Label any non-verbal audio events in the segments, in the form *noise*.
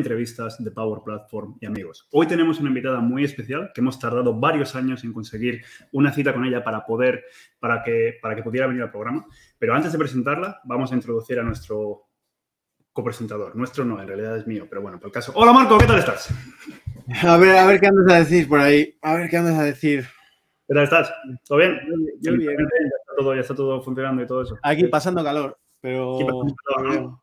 entrevistas de Power Platform y amigos. Hoy tenemos una invitada muy especial que hemos tardado varios años en conseguir una cita con ella para poder, para que, para que pudiera venir al programa. Pero antes de presentarla, vamos a introducir a nuestro copresentador. Nuestro no, en realidad es mío, pero bueno, por el caso. Hola Marco, ¿qué tal estás? A ver, a ver qué andas a decir por ahí. A ver qué andas a decir. ¿Qué tal estás? ¿Todo bien? Yo bien. Ya está todo, ya está todo funcionando y todo eso. Aquí pasando calor, pero. Aquí pasando calor, ¿no?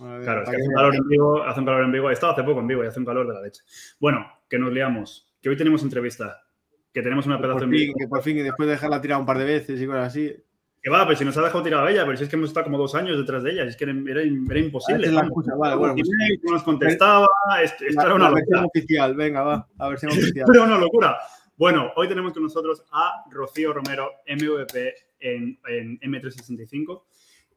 A ver, Claro, es que hace un que- calor en vivo, hace un calor en vivo. He estado hace poco en vivo y hace un calor de la leche. Bueno, que nos liamos, que hoy tenemos entrevista, que tenemos una pedazo en vivo. que por fin, y después de dejarla tirada un par de veces y cosas así. Que va, pues si nos ha dejado tirada ella, pero si es que hemos estado como dos años detrás de ella, es que era, era- era imposible. La excusa, vale, bueno, pues- no nos contestaba, esto, esto La, era una locura. oficial, venga, va, la versión *laughs* oficial. Era una locura. Bueno, hoy tenemos con nosotros a Rocío Romero, MVP en, en M365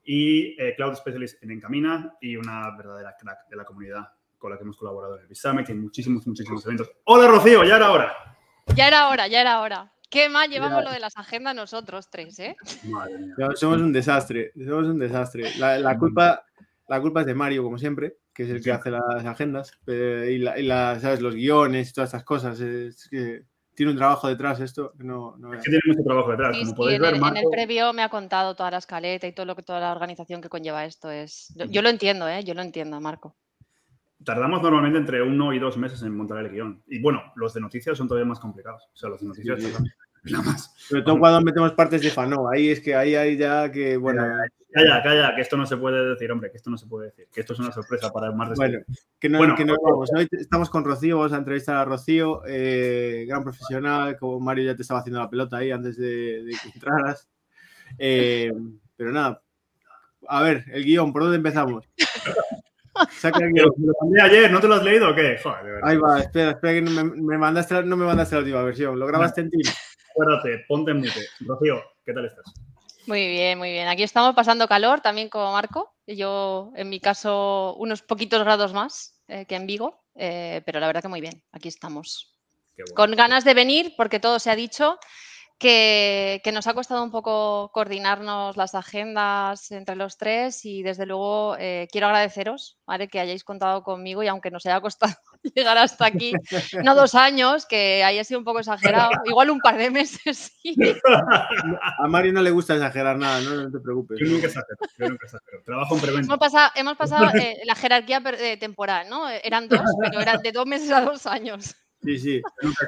y eh, Cloud Specialist en Encamina y una verdadera crack de la comunidad con la que hemos colaborado en el Summit y en muchísimos, muchísimos eventos. Hola Rocío, ya era hora. Ya era hora, ya era hora. Qué mal llevamos Ya. lo de las agendas nosotros tres, ¿eh? Madre mía. Somos un desastre, somos un desastre. La, la culpa, la culpa es de Mario, como siempre, que es el que Sí. hace las agendas eh, y, la, y la- ¿sabes? los guiones y todas estas cosas. Es que tiene un trabajo detrás esto no, no Es que tiene mucho trabajo detrás. Sí, Como sí, podéis en, ver, el, en el Marco, previo me ha contado toda la escaleta y todo lo que toda la organización que conlleva esto es. Yo, yo lo entiendo, ¿eh? Yo lo entiendo, Marco. tardamos normalmente entre uno y dos meses en montar el guion. Y bueno, los de noticias son todavía más complicados. O sea, los de noticias Sí, *laughs* nada más. Sobre todo cuando metemos partes de Fano. Ahí es que ahí hay ya que, bueno, Calla, calla, que esto no se puede decir, hombre, que esto no se puede decir. Que esto es una sorpresa para el más bueno, que no, Bueno, que no vamos. Hoy estamos con Rocío, vamos a entrevistar a Rocío, eh, gran profesional, como Mario ya te estaba haciendo la pelota ahí antes de, de que entraras. Eh, pero nada, a ver, el guion, ¿por dónde empezamos? *laughs* Saca el guion. Lo mandé ayer, ¿no te lo has leído o qué? Joder, de. Ahí va, espera, espera que no me, me mandaste la, no me mandaste la última versión. ¿Lo grabaste en ti? Acuérdate, ponte en mute. Rocío, ¿qué tal estás? Muy bien, muy bien. Aquí estamos pasando calor también como Marco. Yo, en mi caso, unos poquitos grados más eh, que en Vigo, eh, pero la verdad que muy bien. Aquí estamos. Bueno. Con ganas de venir, porque todo se ha dicho. Que, que nos ha costado un poco coordinarnos las agendas entre los tres y desde luego eh, quiero agradeceros ¿vale? que hayáis contado conmigo y aunque nos haya costado *laughs* llegar hasta aquí, no dos años, que haya sido un poco exagerado, igual un par de meses. sí. A Mario no le gusta exagerar nada, no, no te preocupes. Yo nunca exagero, yo nunca exagero. Trabajo en preventa. Hemos pasado, hemos pasado eh, la jerarquía eh, temporal, ¿no? Eran dos, pero eran de dos meses a dos años. Sí, sí.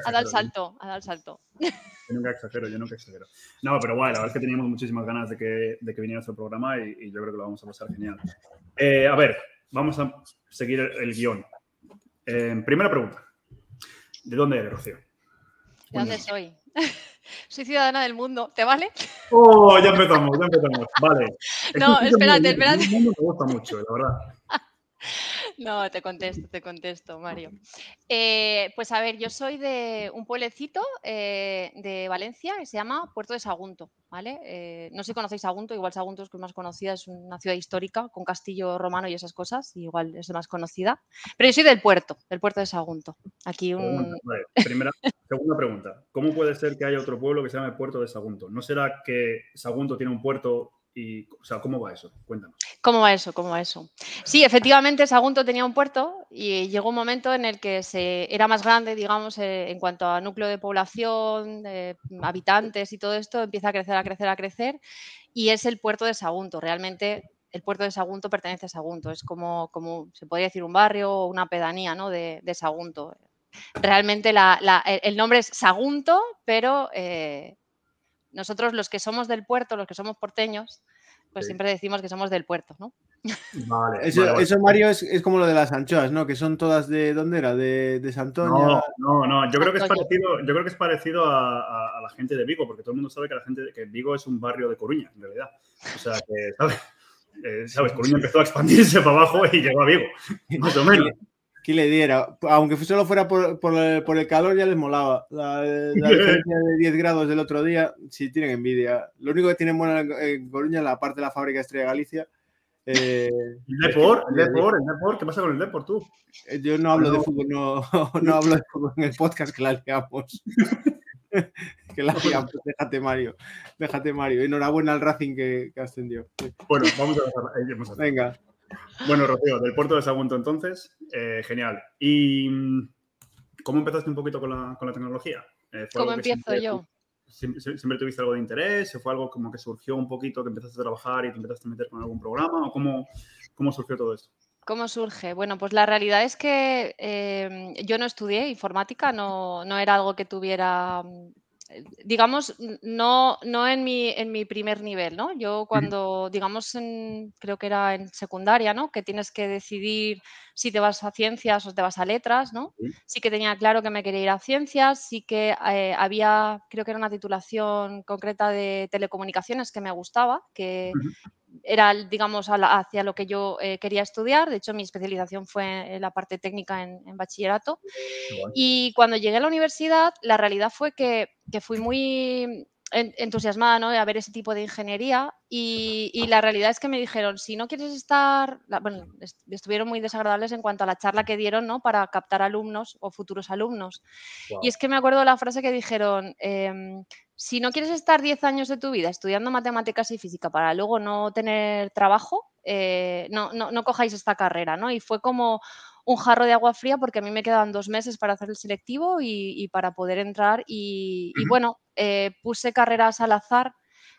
Ha dado el salto, ha dado el salto. Yo nunca exagero, yo nunca exagero. No, pero bueno, la verdad es que teníamos muchísimas ganas de que, de que viniera nuestro programa y, y yo creo que lo vamos a pasar genial. Eh, a ver, vamos a seguir el, el guion. Eh, primera pregunta. ¿De dónde eres, Rocío? ¿De dónde soy? *laughs* Soy ciudadana del mundo, ¿te vale? Oh, ya empezamos, ya empezamos. Vale. *laughs* No, espérate, espérate. el mundo Me gusta mucho, la verdad. No, te contesto, te contesto, Mario. Eh, pues a ver, yo soy de un pueblecito eh, de Valencia que se llama Puerto de Sagunto, ¿vale? Eh, no sé si conocéis Sagunto, igual Sagunto es que es más conocida, es una ciudad histórica con castillo romano y esas cosas, y igual es más conocida. Pero yo soy del puerto, del puerto de Sagunto. Aquí un... Vale, primera, *laughs* segunda pregunta. ¿Cómo puede ser que haya otro pueblo que se llame Puerto de Sagunto? ¿No será que Sagunto tiene un puerto y, o sea, cómo va eso? Cuéntanos. ¿Cómo va eso? ¿Cómo va eso? Sí, efectivamente, Sagunto tenía un puerto y llegó un momento en el que se, era más grande, digamos, eh, en cuanto a núcleo de población, eh, habitantes y todo esto, empieza a crecer, a crecer, a crecer y es el puerto de Sagunto. Realmente el puerto de Sagunto pertenece a Sagunto, es como, como se podría decir, un barrio o una pedanía ¿no? de, de Sagunto. Realmente la- la- el nombre es Sagunto, pero eh, nosotros los que somos del puerto, los que somos porteños, pues Sí. siempre decimos que somos del puerto, ¿no? Vale. Eso, vale, vale. eso, Mario, es, es como lo de las anchoas, ¿no? Que son todas de. ¿Dónde era? De, de Santoña. No, no, no. Yo creo que es parecido, yo creo que es parecido a, a- a la gente de Vigo, porque todo el mundo sabe que la gente de- que Vigo es un barrio de Coruña, en realidad. O sea, que, *laughs* ¿sabes? Eh, ¿sabes? Coruña empezó a expandirse para abajo y llegó a Vigo, *laughs* más o menos. ¿Qué le diera? Aunque solo fuera por, por el, por el calor, ya les molaba. La, la diferencia de 10 grados del otro día, sí tienen envidia. Lo único que tienen buena en- Coruña es la parte de la fábrica Estrella Galicia. Eh, El Depor, el Depor, el Depor. ¿Qué pasa con el Depor tú? Eh, Yo no hablo de fútbol, no, *laughs* no hablo de fútbol en el podcast que la liamos. *laughs* que la liamos, déjate Mario, déjate Mario. Enhorabuena al Racing que, que ascendió. Bueno, vamos a ahí, vamos a hacer. Venga, Bueno, Rocío, del puerto de Sagunto entonces, eh, genial. ¿Y mm, cómo empezaste un poquito con la, con la tecnología? Eh, ¿Cómo empiezo siempre, yo? Siempre, siempre, tuviste algo de interés? ¿O fue algo como que surgió un poquito, que empezaste a trabajar y te empezaste a meter con algún programa? ¿O cómo, cómo surgió todo esto? ¿Cómo surge? Bueno, pues la realidad es que eh, yo no estudié informática, no, no, era algo que tuviera digamos, no, no en, mi, en mi primer nivel, ¿no? Yo cuando, digamos, en, creo que era en secundaria, ¿no? Que tienes que decidir si te vas a ciencias o te vas a letras, ¿no? Sí que tenía claro que me quería ir a ciencias, sí que eh, había, creo que era una titulación concreta de telecomunicaciones que me gustaba, que era, digamos, hacia lo que yo eh, quería estudiar. De hecho, mi especialización fue en la parte técnica en, bachillerato. Y cuando llegué a la universidad, la realidad fue que, que fui muy entusiasmada ¿no? de ver ese tipo de ingeniería y, la realidad es que me dijeron, si no quieres estar, bueno, estuvieron muy desagradables en cuanto a la charla que dieron ¿no? para captar alumnos o futuros alumnos. Y es que me acuerdo de la frase que dijeron, em, si no quieres estar 10 años de tu vida estudiando matemáticas y física para luego no tener trabajo, eh, no, no, no cojáis esta carrera, ¿no? Y fue como un jarro de agua fría porque a mí me quedaban dos meses para hacer el selectivo y, para poder entrar. Y, bueno, eh, puse carreras al azar,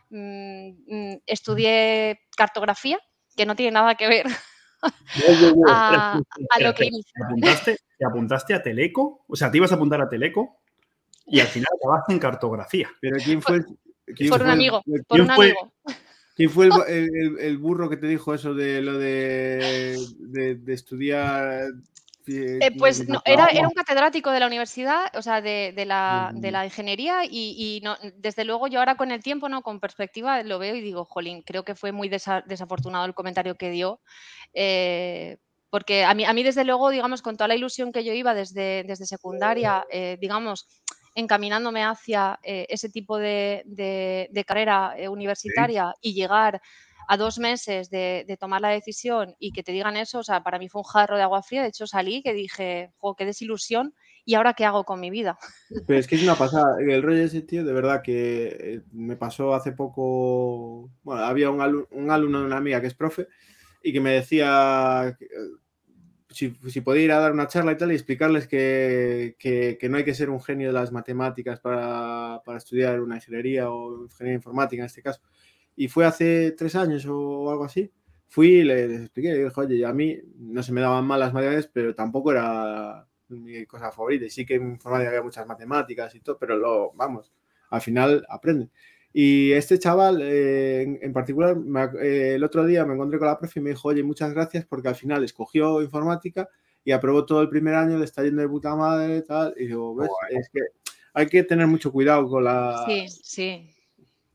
mm, mm, estudié cartografía, que no tiene nada que ver *laughs* *laughs* a, lo que ¿Te apuntaste, ¿Te apuntaste a Teleco? O sea, te ibas a apuntar a Teleco y al final acabaste en cartografía. Pero ¿quién fue? por un amigo, por un amigo. ¿Quién fue el, burro que te dijo eso de lo de, estudiar? Eh, pues no, era, un catedrático de la universidad, o sea, de, la, ingeniería y, desde luego yo ahora con el tiempo, ¿no? con perspectiva, lo veo y digo, jolín, creo que fue muy desafortunado el comentario que dio. Eh, porque a mí, a mí, desde luego, digamos, con toda la ilusión que yo iba desde, desde secundaria, eh, digamos, encaminándome hacia eh, ese tipo de, carrera eh, universitaria y llegar a dos meses de, tomar la decisión y que te digan eso, o sea, para mí fue un jarro de agua fría. De hecho, salí que dije, jo, qué desilusión. ¿Y ahora qué hago con mi vida? *laughs* Pero es que es una pasada. El rollo de ese tío, de verdad, que eh, me pasó hace poco. Bueno, había un, un alumno de una amiga que es profe y que me decía si, podía ir a dar una charla y tal y explicarles que, no hay que ser un genio de las matemáticas para, estudiar una ingeniería o ingeniería informática en este caso. Y fue hace tres años o algo así. Fui y les, expliqué, y dije, oye, a mí no se me daban mal las matemáticas, pero tampoco era mi cosa favorita. Y sí que en informática había muchas matemáticas y todo, pero lo, vamos, al final aprenden. Y este chaval eh, en, particular, eh, el otro día me encontré con la profe y me dijo, oye, muchas gracias porque al final escogió informática y aprobó todo el primer año, le está yendo de puta madre y tal. Y digo, ¿ves? Es que hay que tener mucho cuidado con la... Sí, sí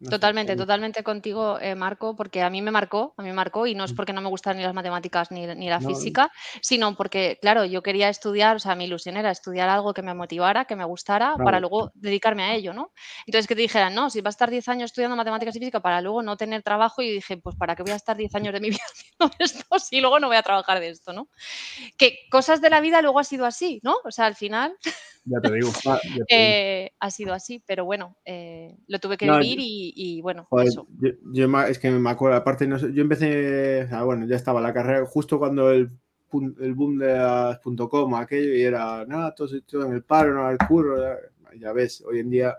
totalmente, totalmente contigo, eh, Marco, porque a mí me marcó, a mí me marcó, y no es mm. porque no me gustan ni las matemáticas ni, la física, sino porque, claro, yo quería estudiar, o sea, mi ilusión era estudiar algo que me motivara, que me gustara, para luego dedicarme a ello, ¿no? Entonces, que te dijeran, no, si vas a estar 10 años estudiando matemáticas y física para luego no tener trabajo, y dije, pues, ¿para qué voy a estar 10 años de mi vida *laughs* haciendo esto si luego no voy a trabajar de esto, ¿no? Que cosas de la vida luego ha sido así, ¿no? O sea, al final... Ya te digo. Eh, ha sido así, pero bueno, eh, lo tuve que vivir y, bueno, eso. Yo, es que me acuerdo, aparte, no yo empecé, bueno, ya estaba la carrera justo cuando el, el boom de las .com, aquello, y era, nada, todo, todo en el paro, no el curro, ya, ves, hoy en día...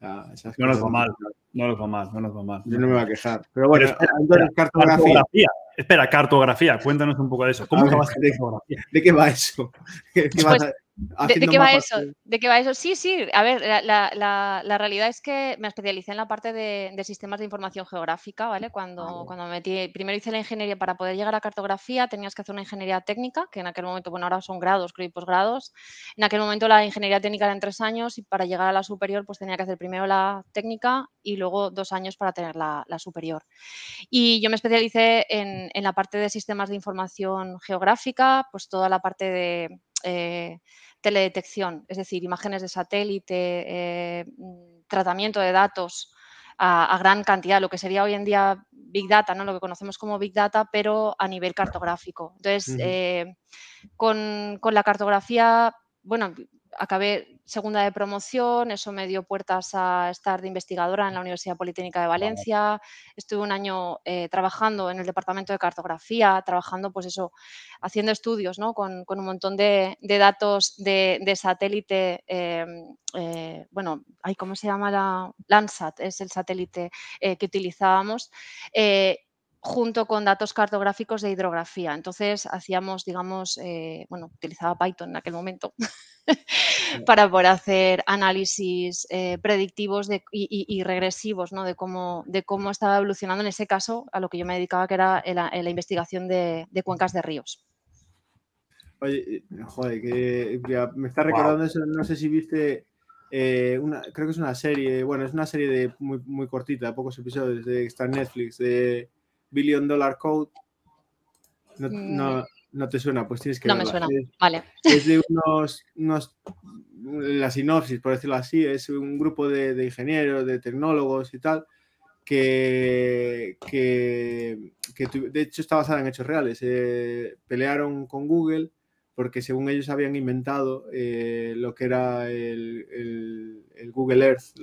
no nos va mal, no nos va mal, no nos va mal. Yo no me voy a quejar. Pero bueno, entonces, cartografía. Espera, cartografía, cuéntanos un poco de eso. ¿Cómo ver, de, cartografía? ¿De qué va eso? *laughs* ¿Qué, pues, ¿De, qué va eso? ¿De qué va eso? Sí, sí. A ver, la, realidad es que me especialicé en la parte de, sistemas de información geográfica, ¿vale? Cuando, cuando me metí, primero hice la ingeniería para poder llegar a cartografía, tenías que hacer una ingeniería técnica, que en aquel momento, bueno, ahora son grados, creo, y posgrados. En aquel momento la ingeniería técnica era en tres años y para llegar a la superior, pues tenía que hacer primero la técnica y luego dos años para tener la, superior. Y yo me especialicé en, en la parte de sistemas de información geográfica, pues toda la parte de eh, teledetección, es decir, imágenes de satélite, eh, mm, tratamiento de datos a, gran cantidad, lo que sería hoy en día Big Data, ¿no? lo que conocemos como Big Data, pero a nivel cartográfico. Entonces, eh, con, la cartografía, bueno, acabé segunda de promoción, eso me dio puertas a estar de investigadora en la Universidad Politécnica de Valencia. Estuve un año eh, trabajando en el departamento de cartografía, trabajando, pues eso, haciendo estudios, ¿no? Con, un montón de, datos de, satélite, em, eh, bueno, ¿cómo se llama la Landsat? Es el satélite eh, que utilizábamos junto con datos cartográficos de hidrografía. Entonces hacíamos, digamos, eh, bueno, utilizaba Python en aquel momento *laughs* para poder hacer análisis eh, predictivos y, regresivos ¿no? de, cómo, de cómo estaba evolucionando en ese caso a lo que yo me dedicaba, que era la, investigación de, cuencas de ríos. Oye, joder, que me está recordando eso, no sé si viste eh, una, creo que es una serie, bueno, es una serie de muy, muy cortita, de pocos episodios, de, está en Netflix, de Billion Dollar Code. No, mm. te suena, pues tienes que. No me suena, vale. Es de unos, La sinopsis, por decirlo así, es un grupo de, ingenieros, de tecnólogos y tal, que, que, de hecho está basada en hechos reales. Eh, pelearon con Google porque según ellos habían inventado eh, lo que era el, Google Earth,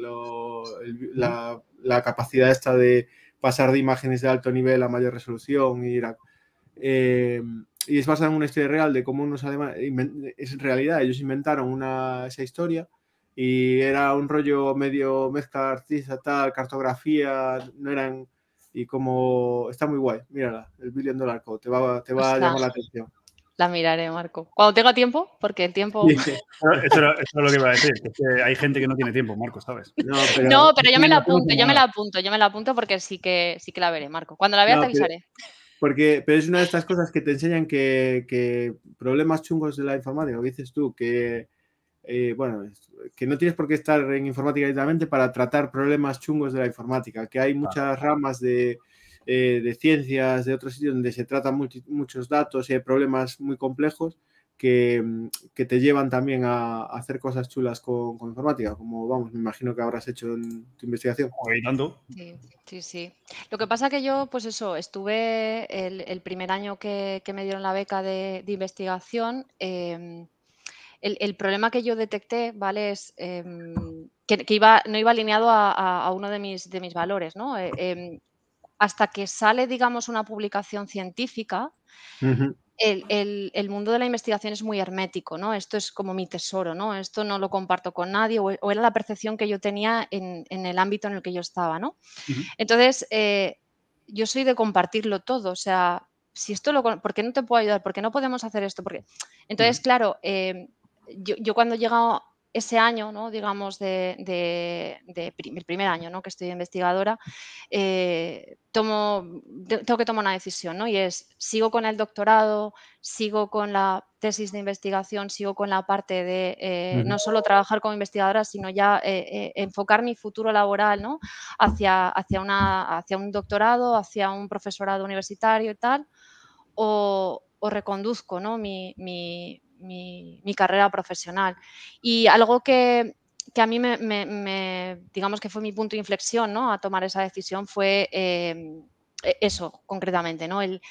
la, la, capacidad esta de pasar de imágenes de alto nivel a mayor resolución y eh, y es basado en una historia real de cómo unos alemanes, es realidad, ellos inventaron una, esa historia y era un rollo medio mezcla artista, tal, cartografía, no eran, y como, está muy guay, mírala, el Billion Dollar Code, te va, te va a llamar la atención. La miraré, Marco. Cuando tenga tiempo, porque el tiempo. *laughs* Eso, es lo que iba a decir, que hay gente que no tiene tiempo, Marco, ¿sabes? No, pero, *laughs* yo me la apunto, yo me la apunto, yo me la apunto porque sí que sí que la veré, Marco. Cuando la vea te avisaré. porque, pero es una de estas cosas que te enseñan que, problemas chungos de la informática, que dices tú, que eh, bueno, que no tienes por qué estar en informática directamente para tratar problemas chungos de la informática, que hay muchas ramas de eh, de ciencias, de otros sitios donde se tratan muchos datos y hay problemas muy complejos que, mm, te llevan también a, hacer cosas chulas con, informática, como vamos, me imagino que habrás hecho en tu investigación. Sí, sí, sí. Lo que pasa que yo, pues eso, estuve el, primer año que, me dieron la beca de, investigación. Em, el, problema que yo detecté, ¿vale? Es em, que, iba, no iba alineado a, uno de mis, de mis valores, ¿no? Hasta que sale, digamos, una publicación científica, el, mundo de la investigación es muy hermético, ¿no? Esto es como mi tesoro, ¿no? Esto no lo comparto con nadie, o, era la percepción que yo tenía en, el ámbito en el que yo estaba, ¿no? Entonces, eh, yo soy de compartirlo todo, o sea, si esto lo... ¿Por qué no te puedo ayudar? ¿Por qué no podemos hacer esto? Porque... Entonces, claro, eh, yo, yo, cuando he llegado ese año, ¿no? digamos, de, el primer año ¿no? que estoy investigadora, eh, tomo, tengo que tomar una decisión, ¿no? Y es, sigo con el doctorado, sigo con la tesis de investigación, sigo con la parte de eh, no solo trabajar como investigadora, sino ya eh, enfocar mi futuro laboral, ¿no? Hacia, hacia, una, hacia un doctorado, hacia un profesorado universitario y tal, o, reconduzco, ¿no? mi, mi, carrera profesional. Y algo que, a mí me, digamos que fue mi punto de inflexión ¿no? a tomar esa decisión fue em, e, eso, concretamente, ¿no? El,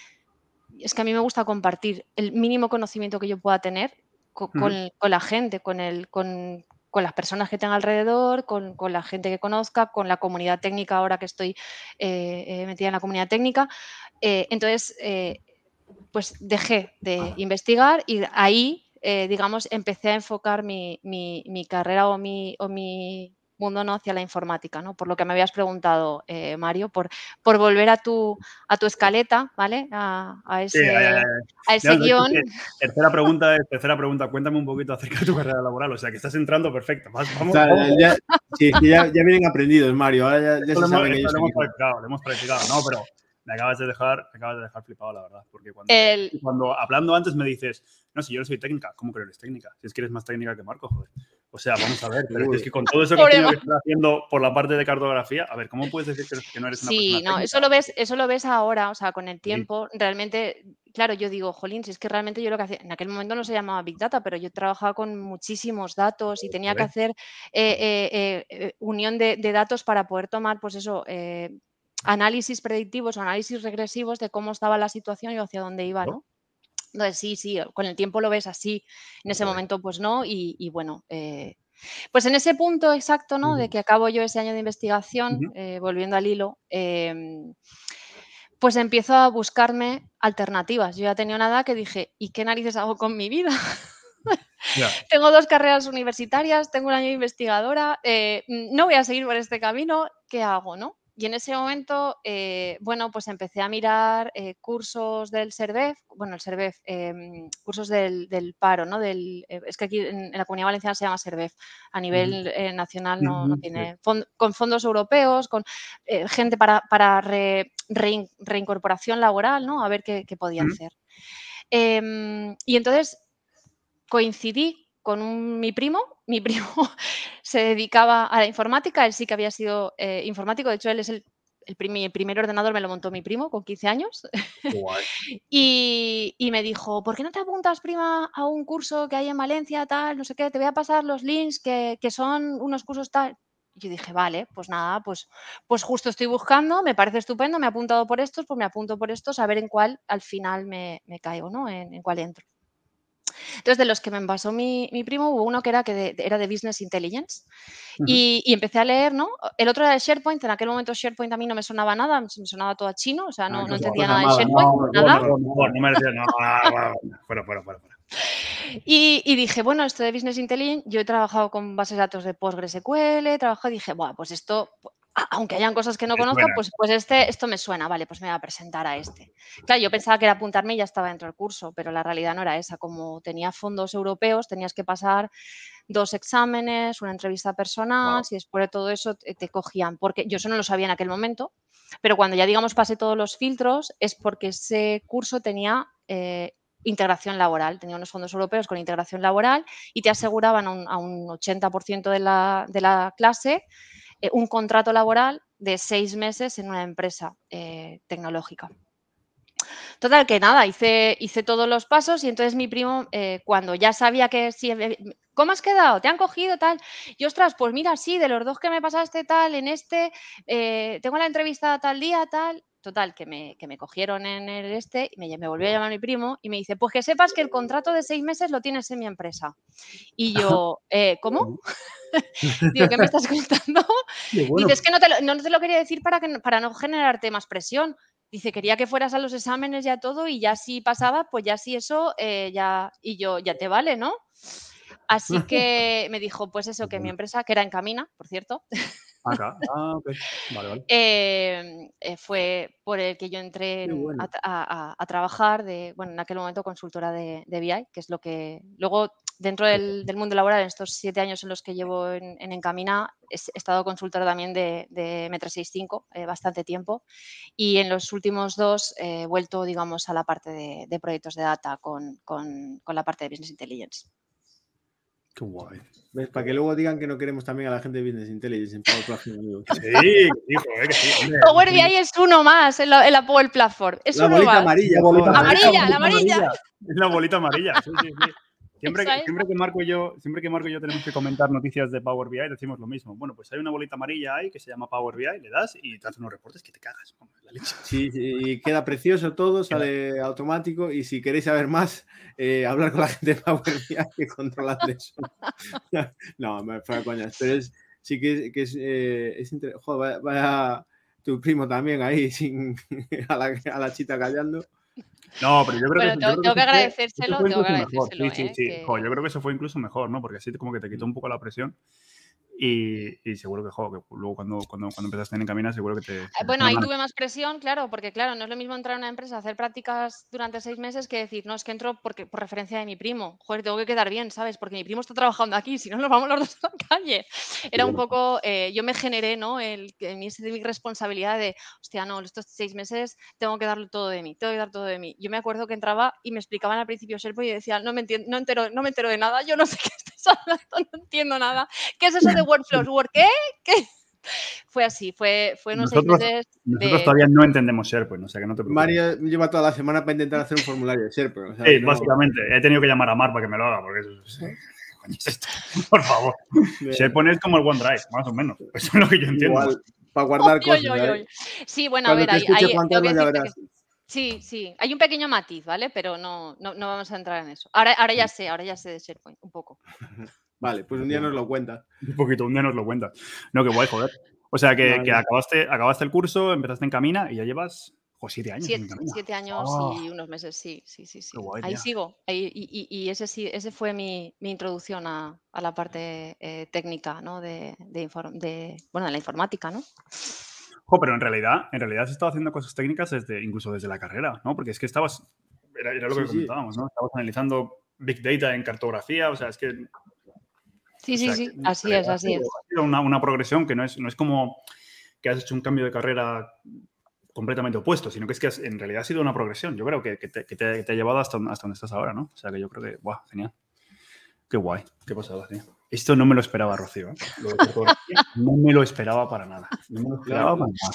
es que a mí me gusta compartir el mínimo conocimiento que yo pueda tener con, la gente, con, el, con, las personas que tenga alrededor, con, la gente que conozca, con la comunidad técnica ahora que estoy eh, eh, metida en la comunidad técnica. Eh, entonces, pues dejé de investigar y ahí, eh, digamos, empecé a enfocar mi, carrera o mi, o mi mundo ¿no? hacia la informática, ¿no? Por lo que me habías preguntado, eh, Mario, por, por volver a tu, a tu escaleta, ¿vale? A, ese, guion. tercera pregunta, tercera pregunta, cuéntame un poquito acerca de tu carrera laboral, o sea, que estás entrando perfecto. Vamos, Ya, sí, ya, ya, vienen aprendidos, Mario, ahora ya, se saben ellos. Lo hemos practicado, lo hemos practicado, no, pero me acabas de dejar, me acabas de dejar flipado, la verdad. Porque cuando, hablando antes me dices, no, si yo no soy técnica, ¿cómo que eres técnica? Si es que eres más técnica que Marco, joder. O sea, vamos a ver, pero es que con todo eso que, estás haciendo por la parte de cartografía, a ver, ¿cómo puedes decir que no eres una sí, no, eso lo ves, eso lo ves ahora, o sea, con el tiempo, realmente, claro, yo digo, jolín, si es que realmente yo lo que hacía, en aquel momento no se llamaba Big Data, pero yo trabajaba con muchísimos datos y tenía que hacer eh, eh, eh, unión de, de, datos para poder tomar, pues eso, análisis predictivos o análisis regresivos de cómo estaba la situación y hacia dónde iba, ¿no? Entonces, sí, sí, con el tiempo lo ves así, en ese momento pues no, y, bueno, eh, pues en ese punto exacto, ¿no? De que acabo yo ese año de investigación, eh, volviendo al hilo, em, pues empiezo a buscarme alternativas. Yo ya tenía una edad que dije, ¿y qué narices hago con mi vida? *laughs* tengo dos carreras universitarias, tengo un año de investigadora, eh, no voy a seguir por este camino, ¿qué hago, no? Y en ese momento, eh, bueno, pues empecé a mirar eh, cursos del SERVEF, bueno, el SERVEF, em, cursos del, paro, ¿no? Del, es que aquí en, la Comunidad Valenciana se llama SERVEF, a nivel nacional no, tiene, con fondos europeos, con gente para, para reincorporación laboral, ¿no? A ver qué, podía hacer. Em, y entonces coincidí con mi primo. *laughs* Mi primo se dedicaba a la informática, él sí que había sido eh, informático, de hecho él es el, el, primer ordenador, me lo montó mi primo con 15 años. *laughs* y, me dijo, ¿por qué no te apuntas, prima, a un curso que hay en Valencia, tal, no sé qué? Te voy a pasar los links que, son unos cursos tal. Y yo dije, vale, pues nada, pues, pues justo estoy buscando, me parece estupendo, me he apuntado por estos, pues me apunto por estos, a ver en cuál al final me, caigo, ¿no? en cuál entro. Entonces, de los que me pasó mi, primo, hubo uno que era, que era de Business Intelligence y, empecé a leer, ¿no? El otro era de SharePoint, en aquel momento SharePoint a mí no me sonaba nada, me sonaba todo a chino, o sea, no, ah, entendía nada de SharePoint, nada. No, no, me decía, nada, fuera, fuera, fuera. Y, y, dije, bueno, esto de Business Intelligence, yo he trabajado con bases de datos de PostgreSQL, he trabajado y dije, bueno, pues esto aunque hayan cosas que no conozco, pues, pues este, esto me suena, vale, pues me voy a presentar a este. Claro, yo pensaba que era apuntarme y ya estaba dentro del curso, pero la realidad no era esa. Como tenía fondos europeos, tenías que pasar dos exámenes, una entrevista personal, y después de todo eso te, cogían, porque yo eso no lo sabía en aquel momento, pero cuando ya, digamos, pasé todos los filtros, es porque ese curso tenía... Eh, integración laboral, tenía unos fondos europeos con integración laboral y te aseguraban a un, 80% de la, de la clase eh, un contrato laboral de seis meses en una empresa eh, tecnológica. Total, que nada, hice, hice todos los pasos y entonces mi primo, eh, cuando ya sabía que si, ¿cómo has quedado? ¿Te han cogido tal? Y ostras, pues mira, sí, de los dos que me pasaste tal, en este, tengo la entrevista tal día, tal. Total, que me, que me cogieron en el este, y me, me volvió a llamar mi primo y me dice, pues que sepas que el contrato de seis meses lo tienes en mi empresa. Y yo, ¿cómo? *laughs* Digo, ¿qué me estás contando? *laughs* Dice, es que no te, lo, no te, lo, quería decir para, que, para no generarte más presión. Dice, quería que fueras a los exámenes ya todo y ya si pasaba, pues ya si eso, eh, ya, y yo, ya te vale, ¿no? Así *laughs* que me dijo, pues eso, que mi empresa, que era en Camina, por cierto. Acá. Ah, ok. Vale, vale. Eh, eh, fue por el que yo entré a, trabajar de, bueno, en aquel momento consultora de, de, BI, que es lo que luego dentro del, mundo laboral, en estos siete años en los que llevo en, Encamina, he, estado consultora también de, de M365 eh, bastante tiempo y en los últimos dos he vuelto, digamos, a la parte de, proyectos de data con, la parte de Business Intelligence. Qué guay. Para que luego digan que no queremos también a la gente de Business Intelligence en Power Platform. *laughs* Sí, hijo, eh, que sí. Power BI es uno más en la, Power Platform. Es la bolita amarilla. amarilla, la amarilla. Es la bolita amarilla. Sí, sí, sí. Siempre, que Marco y yo, siempre que Marco y yo tenemos que comentar noticias de Power BI, decimos lo mismo. Bueno, pues hay una bolita amarilla ahí que se llama Power BI, le das y te hace unos reportes que te cagas. Sí, sí, queda precioso todo, sale automático y si queréis saber más, eh, hablar con la gente de Power BI *laughs* que controlan eso. *laughs* no, me fue coñas, pero es, sí que, que es, eh, es Joder, vaya, tu primo también ahí *laughs* sin, a, la, a la chita callando. No, pero yo creo que. Tengo, tengo que agradecérselo, tengo que agradecérselo. Sí, sí, sí. ¿eh? yo creo que eso fue incluso mejor, ¿no? Porque así como que te quitó un poco la presión. Y, seguro que, que luego cuando, cuando, cuando empezaste en Camina, seguro que te... Eh, bueno, ahí tuve más presión, claro, porque claro, no es lo mismo entrar a una empresa, hacer prácticas durante seis meses que decir, no, es que entro porque, por referencia de mi primo. Joder, tengo que quedar bien, ¿sabes? Porque mi primo está trabajando aquí, si no nos vamos los dos a la calle. Era un poco, eh, yo me generé, ¿no? El, mi, mi responsabilidad de, hostia, no, estos seis meses tengo que darlo todo de mí, tengo que dar todo de mí. Yo me acuerdo que entraba y me explicaban al principio Sherpo y decía, no me entiendo, no entero, no me entero de nada, yo no sé *laughs* qué estás hablando, no entiendo nada. ¿Qué es eso de workflows? ¿Work qué? ¿Qué? *laughs* Fue así, fue, fue unos nosotros, seis meses. Nosotros todavía no entendemos SharePoint, o sea que no te preocupes. Mario lleva toda la semana para intentar hacer un formulario de SharePoint. sí, básicamente. He tenido que llamar a Mar para que me lo haga, porque eso es. *laughs* esto? Por favor. SharePoint es como el OneDrive, más o menos. *laughs* Eso es lo que yo entiendo. Igual, para guardar cosas. Sí, bueno, a ver, hay, hay, Sí, sí. Hay un pequeño matiz, ¿vale? Pero no, no, no vamos a entrar en eso. Ahora, ahora ya sé, ahora ya sé de SharePoint, un poco. Vale, pues un día nos lo cuenta. Un poquito, un día nos lo cuenta. No, qué guay, joder. O sea, que, que acabaste, acabaste el curso, empezaste en Camina y ya llevas jo, siete años. Siete, en Camina. siete años Ah, y unos meses, sí, sí, sí. sí. Qué guay, Ahí tía. sigo. ahí- y, y- y ese, sí, ese fue mi, mi introducción a, a la parte eh, técnica, ¿no? De, de, bueno, de la informática, ¿no? Jo, pero en realidad, en realidad has estado haciendo cosas técnicas desde, incluso desde la carrera, ¿no? Porque es que estabas, era, era lo que Sí, sí. comentábamos, ¿no? Estabas analizando Big Data en cartografía, o sea, es que... Sí, o sí, sea, sí. Así es, así sido- es. ha sido una, una progresión que no es, no es como que has hecho un cambio de carrera completamente opuesto, sino que es que has- en realidad ha sido una progresión. Yo creo que, que te, que te- que te ha llevado hasta, hasta donde estás ahora, ¿no? O sea, que yo creo que, guau, genial. Qué guay, qué pasada, tío. Esto no me lo esperaba, Rocío. ¿eh? Lo de cartografía *laughs* no me lo esperaba para nada. No me lo esperaba para nada.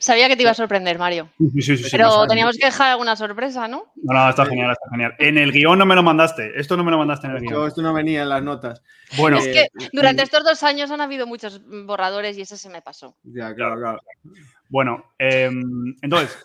Sabía que te iba a sorprender, Mario. Sí, sí, sí, sí, Pero teníamos que dejar alguna sorpresa, ¿no? No, no, está genial, está genial. En el guion no me lo mandaste. Esto no me lo mandaste en el guion. esto no venía en las notas. Bueno, Es que Eh, durante eh, estos dos años han habido muchos borradores y ese se me pasó. Ya, claro, claro. bueno. em, entonces,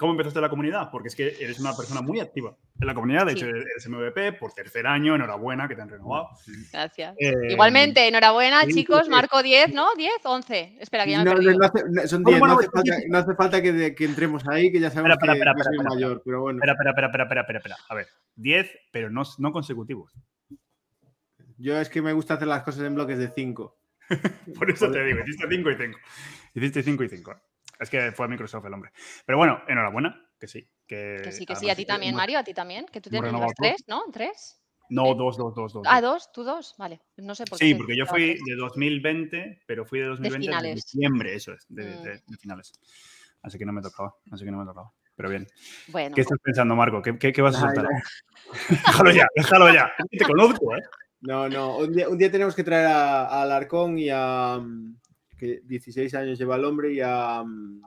¿cómo empezaste la comunidad? Porque es que eres una persona muy activa en la comunidad. De Sí. hecho, eres MVP por tercer año. Enhorabuena, que te han renovado. Gracias. Eh, Igualmente, enhorabuena, sí, chicos. sí. Marco 10, ¿no? 10, 11. Espera, que ya me No, no, perdido. no hace- no, son Bueno, 10, bueno, no, hace bueno, falta, no hace falta que, de- que entremos ahí, que ya sabemos Espera, espera, que, espera, que soy espera, mayor, pero bueno. Espera, espera, espera, espera, espera, espera, espera. A ver, 10, pero no, no consecutivos. Yo es que me gusta hacer las cosas en bloques de 5. *laughs* Por eso te digo, hiciste 5 y 5. Hiciste 5 y 5. Es que fue a Microsoft el hombre. Pero bueno, enhorabuena, que sí. Que, Que sí, que sí. A ti también, Mario, a ti también. Que tú tienes las tres, ¿no? ¿Tres? No, dos, dos, dos, dos. Ah, dos. tú dos. Vale. No sé por Sí, qué. porque yo fui de 2020, pero fui de 2020 de finales. diciembre, eso es, de, Mm. de- de finales. Así que no me tocaba, así que no me tocaba. Pero bien. Bueno, ¿Qué estás pensando, Marco? ¿Qué, qué, qué vas a Ay, soltar? *laughs* déjalo ya, déjalo ya. Te conozco, ¿eh? No, no, un día, un día tenemos que traer a, a Alarcón y a. que 16 años lleva el hombre y a. mm,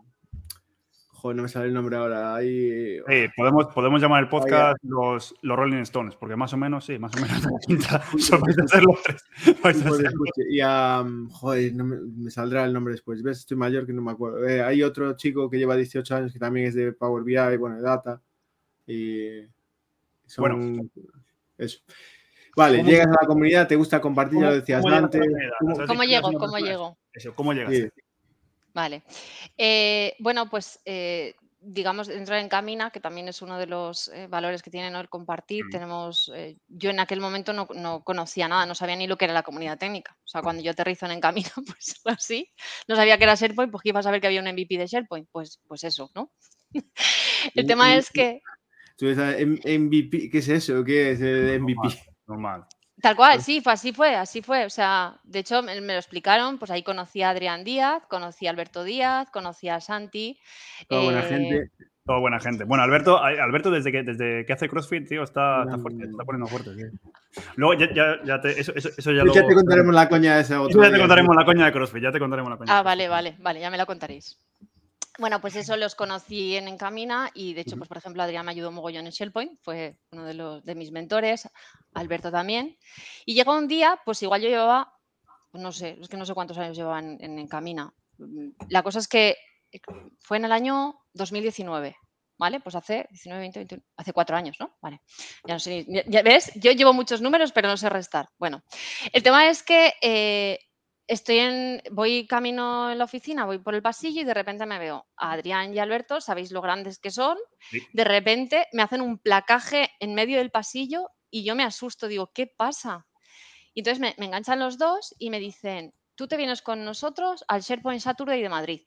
Joder, no me sale el nombre ahora. Ahí. Sí, podemos, podemos llamar el podcast los, los Rolling Stones, porque más o menos, sí, más o menos *laughs* vais a ser los tres. Vais a Pues, Y a. mm, Joder, no me, me saldrá el nombre después. ¿Ves? Estoy mayor que no me acuerdo. Eh, hay otro chico que lleva 18 años que también es de Power BI, bueno, de Data. Y. Son, Eso. Vale, ¿Cómo- llegas a la comunidad, te gusta compartir, ya lo decías ¿Cómo llegas a antes. ¿Cómo- ¿cómo llego? ¿Cómo persona- llego? Eso, ¿cómo llegaste? Sí. Vale. Eh, bueno, pues eh, digamos, entrar en Camina, que también es uno de los eh, valores que tiene ¿no? el compartir. Mm. Tenemos, eh, yo en aquel momento no, no conocía nada, no sabía ni lo que era la comunidad técnica. O sea, cuando yo aterrizo en Encamina, *laughs* pues así, no sabía que era SharePoint, pues que iba a saber que había un MVP de SharePoint. Pues, pues eso, ¿no? *laughs* el tema es que, Tú MVP, ¿qué es eso? ¿Qué es el MVP? Normal. Tal cual, sí, fue así fue, así fue. O sea, de hecho, me, me lo explicaron, pues ahí conocí a Adrián Díaz, conocí a Alberto Díaz, conocí a Santi. Toda buena eh, gente. Todo buena gente. Bueno, Alberto, Alberto desde que, desde que hace CrossFit, tío, está, está fuerte, está poniendo fuerte. tío. Luego ya, ya, ya te, eso, eso, eso ya, Ya, lo, te contaremos la coña esa eso otro ya te contaremos la coña de CrossFit, ya te contaremos la coña. Ah, de vale, vale, vale, ya me la contaréis. Bueno, pues eso los conocí en Encamina y de hecho, pues por ejemplo, Adrián me ayudó mogollón en Shellpoint, fue uno de, los, de mis mentores, Alberto también. Y llegó un día, pues igual yo llevaba, no sé, es que no sé cuántos años llevaba en, en Encamina. La cosa es que eh, fue en el año 2019, ¿vale? Pues hace 19, 20, 21, hace cuatro años, ¿no? Vale, ya no sé, ni- ya, ya ves, yo llevo muchos números, pero no sé restar. Bueno, el tema es que eh, estoy en, voy camino en la oficina, voy por el pasillo y de repente me veo a Adrián y Alberto, sabéis lo grandes que son, Sí. de repente me hacen un placaje en medio del pasillo y yo me asusto, digo, ¿qué pasa? Y entonces me, me enganchan los dos y me dicen, tú te vienes con nosotros al SharePoint Saturday de Madrid.